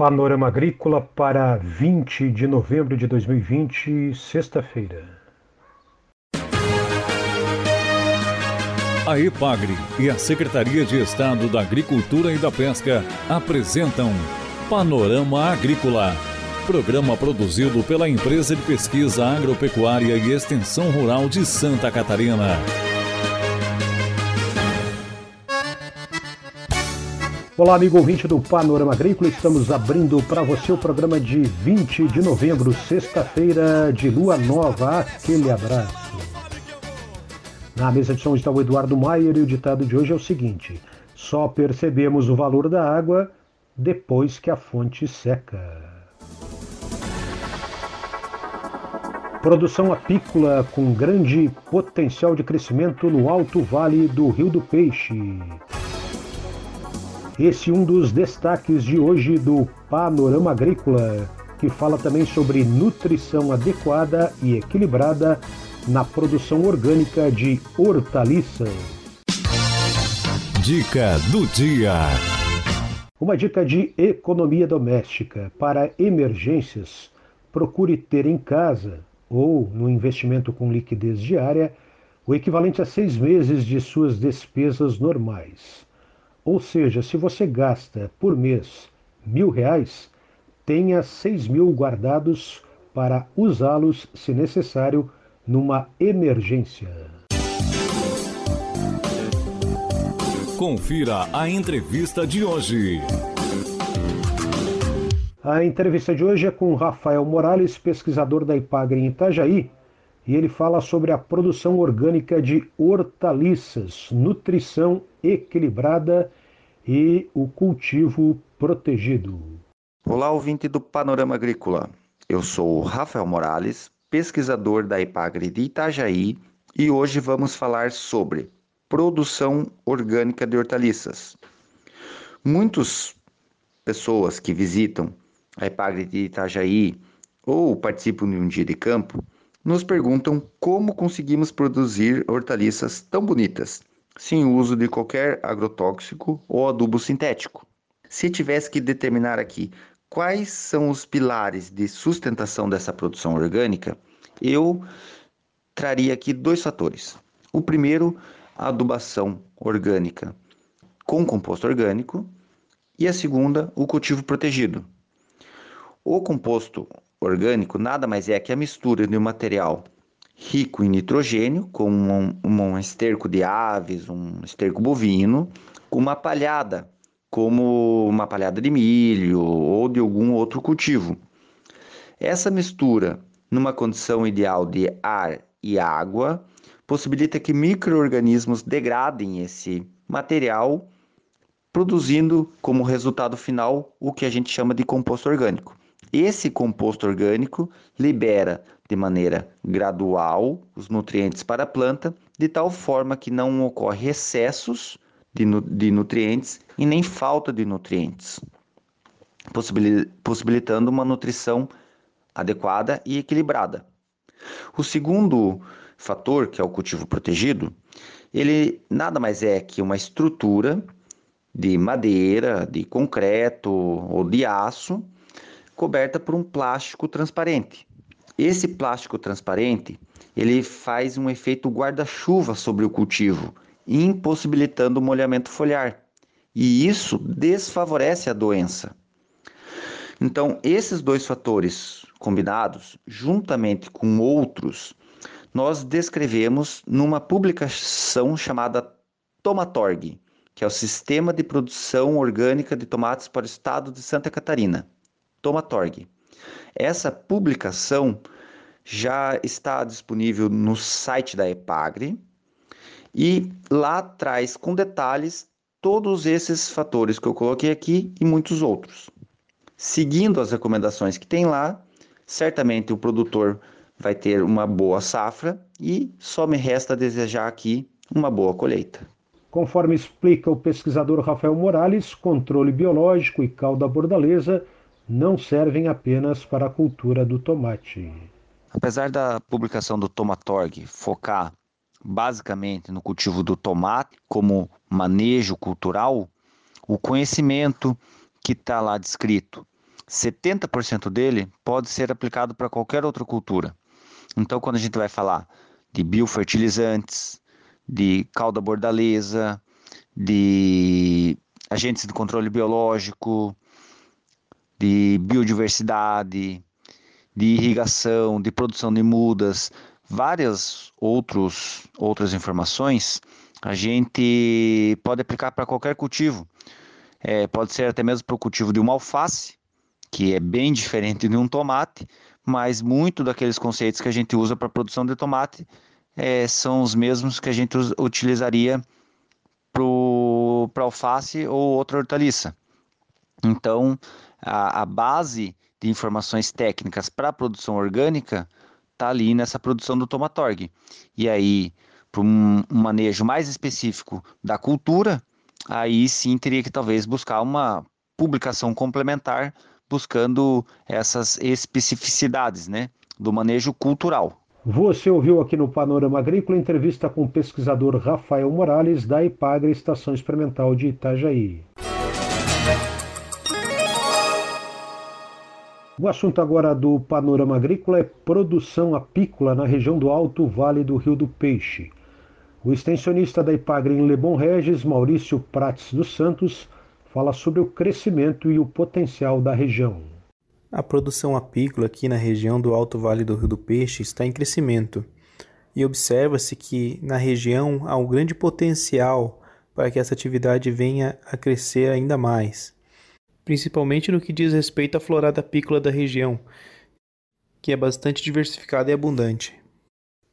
Panorama Agrícola para 20 de novembro de 2020, sexta-feira. A EPAGRE e a Secretaria de Estado da Agricultura e da Pesca apresentam Panorama Agrícola, programa produzido pela Empresa de Pesquisa Agropecuária e Extensão Rural de Santa Catarina. Olá, amigo ouvinte do Panorama Agrícola. Estamos abrindo para você o programa de 20 de novembro, sexta-feira de lua nova. Aquele abraço. Na mesa de som está o Eduardo Maier e o ditado de hoje é o seguinte: só percebemos o valor da água depois que a fonte seca. Produção apícola com grande potencial de crescimento no Alto Vale do Rio do Peixe. Esse é um dos destaques de hoje do Panorama Agrícola, que fala também sobre nutrição adequada e equilibrada na produção orgânica de hortaliças. Dica do dia. Uma dica de economia doméstica para emergências. Procure ter em casa ou no investimento com liquidez diária o equivalente a seis meses de suas despesas normais. Ou seja, se você gasta por mês mil reais, tenha seis mil guardados para usá-los, se necessário, numa emergência. Confira a entrevista de hoje. A entrevista de hoje é com Rafael Morales, pesquisador da IPAGRE em Itajaí, e ele fala sobre a produção orgânica de hortaliças, nutrição equilibrada e o cultivo protegido. Olá, ouvinte do Panorama Agrícola. Eu sou Rafael Morales, pesquisador da IPAGRE de Itajaí, e hoje vamos falar sobre produção orgânica de hortaliças. Muitas pessoas que visitam a IPAGRE de Itajaí ou participam de um dia de campo nos perguntam como conseguimos produzir hortaliças tão bonitas, sem o uso de qualquer agrotóxico ou adubo sintético. Se tivesse que determinar aqui quais são os pilares de sustentação dessa produção orgânica, eu traria aqui dois fatores. O primeiro, a adubação orgânica com composto orgânico, e a segunda, o cultivo protegido. O composto orgânico nada mais é que a mistura de um material rico em nitrogênio, como um, um esterco de aves, um esterco bovino, com uma palhada, como uma palhada de milho ou de algum outro cultivo. Essa mistura, numa condição ideal de ar e água, possibilita que microorganismos degradem esse material, produzindo como resultado final o que a gente chama de composto orgânico. Esse composto orgânico libera de maneira gradual os nutrientes para a planta, de tal forma que não ocorre excessos de, de nutrientes e nem falta de nutrientes, possibilitando uma nutrição adequada e equilibrada. O segundo fator, que é o cultivo protegido, ele nada mais é que uma estrutura de madeira, de concreto ou de aço coberta por um plástico transparente. Esse plástico transparente, ele faz um efeito guarda-chuva sobre o cultivo, impossibilitando o molhamento foliar. E isso desfavorece a doença. Então, esses dois fatores combinados, juntamente com outros, nós descrevemos numa publicação chamada Tomatorg, que é o Sistema de Produção Orgânica de Tomates para o Estado de Santa Catarina. Tomatorg. Essa publicação já está disponível no site da Epagre e lá traz com detalhes todos esses fatores que eu coloquei aqui e muitos outros. Seguindo as recomendações que tem lá, certamente o produtor vai ter uma boa safra e só me resta desejar aqui uma boa colheita. Conforme explica o pesquisador Rafael Morales, controle biológico e calda bordaleza não servem apenas para a cultura do tomate. Apesar da publicação do Tomatorg focar basicamente no cultivo do tomate como manejo cultural, o conhecimento que está lá descrito 70% dele pode ser aplicado para qualquer outra cultura. Então, quando a gente vai falar de biofertilizantes, de cauda bordaleza, de agentes de controle biológico, de biodiversidade, de irrigação, de produção de mudas, várias outros, outras informações, a gente pode aplicar para qualquer cultivo. É, pode ser até mesmo para o cultivo de uma alface, que é bem diferente de um tomate, mas muito daqueles conceitos que a gente usa para a produção de tomate é, são os mesmos que a gente utilizaria para alface ou outra hortaliça. Então, a, a base de informações técnicas para a produção orgânica está ali nessa produção do tomatorg. E aí, para um, um manejo mais específico da cultura, aí sim teria que talvez buscar uma publicação complementar buscando essas especificidades né, do manejo cultural. Você ouviu aqui no Panorama Agrícola entrevista com o pesquisador Rafael Morales, da IPAGRE Estação Experimental de Itajaí. O assunto agora do Panorama Agrícola é produção apícola na região do Alto Vale do Rio do Peixe. O extensionista da IPAGRE em Lebon Regis, Maurício Prates dos Santos, fala sobre o crescimento e o potencial da região. A produção apícola aqui na região do Alto Vale do Rio do Peixe está em crescimento e observa-se que na região há um grande potencial para que essa atividade venha a crescer ainda mais, principalmente no que diz respeito à florada apícola da região, que é bastante diversificada e abundante.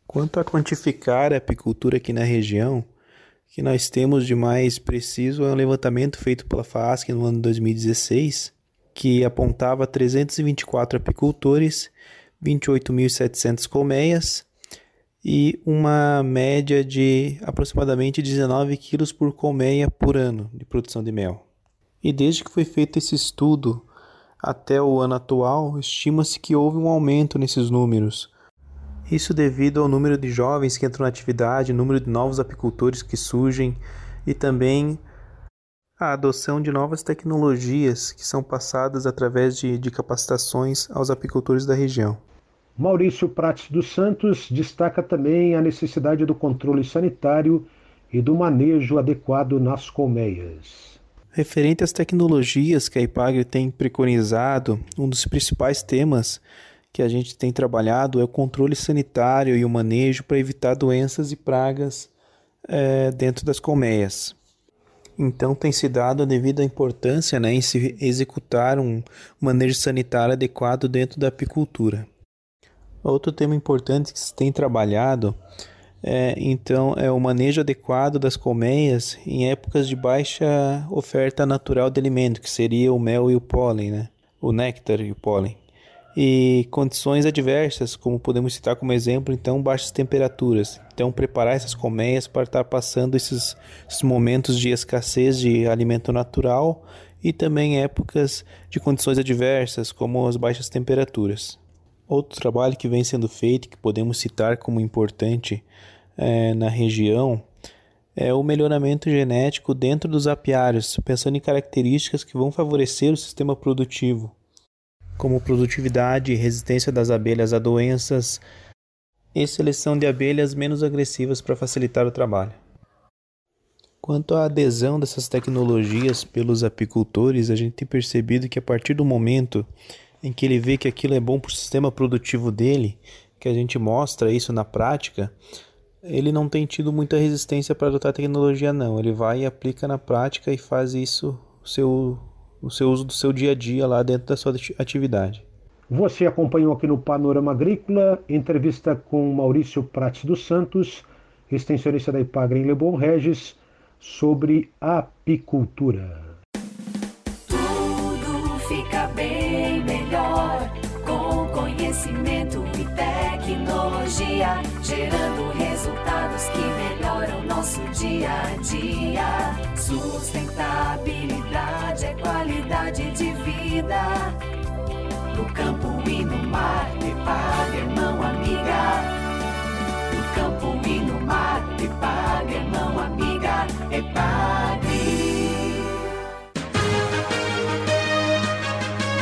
Quanto a quantificar a apicultura aqui na região, que nós temos de mais preciso é um levantamento feito pela FASC no ano 2016, que apontava 324 apicultores, 28.700 colmeias e uma média de aproximadamente 19 quilos por colmeia por ano de produção de mel. E desde que foi feito esse estudo até o ano atual, estima-se que houve um aumento nesses números. Isso devido ao número de jovens que entram na atividade, número de novos apicultores que surgem e também a adoção de novas tecnologias que são passadas através de, de capacitações aos apicultores da região. Maurício Prates dos Santos destaca também a necessidade do controle sanitário e do manejo adequado nas colmeias. Referente às tecnologias que a IPAGRE tem preconizado, um dos principais temas que a gente tem trabalhado é o controle sanitário e o manejo para evitar doenças e pragas é, dentro das colmeias. Então tem se dado a devida importância né, em se executar um manejo sanitário adequado dentro da apicultura. Outro tema importante que se tem trabalhado é, então é o manejo adequado das colmeias em épocas de baixa oferta natural de alimento, que seria o mel e o pólen, né? o néctar e o pólen e condições adversas, como podemos citar como exemplo, então baixas temperaturas. Então preparar essas colmeias para estar passando esses, esses momentos de escassez de alimento natural e também épocas de condições adversas, como as baixas temperaturas. Outro trabalho que vem sendo feito, que podemos citar como importante é, na região, é o melhoramento genético dentro dos apiários, pensando em características que vão favorecer o sistema produtivo como produtividade, resistência das abelhas a doenças e seleção de abelhas menos agressivas para facilitar o trabalho. Quanto à adesão dessas tecnologias pelos apicultores, a gente tem percebido que a partir do momento em que ele vê que aquilo é bom para o sistema produtivo dele, que a gente mostra isso na prática, ele não tem tido muita resistência para adotar tecnologia não. Ele vai e aplica na prática e faz isso o seu o seu uso do seu dia a dia lá dentro da sua atividade. Você acompanhou aqui no Panorama Agrícola entrevista com Maurício Prates dos Santos, extensionista da Ipagre em Lebon Regis, sobre apicultura. Tudo fica bem conhecimento e tecnologia, gerando resultados que melhoram nosso dia a dia. Sustentabilidade é qualidade de vida. No campo e no mar, Epag, irmão, amiga. No campo e no mar, Epag, irmão, amiga. Epag.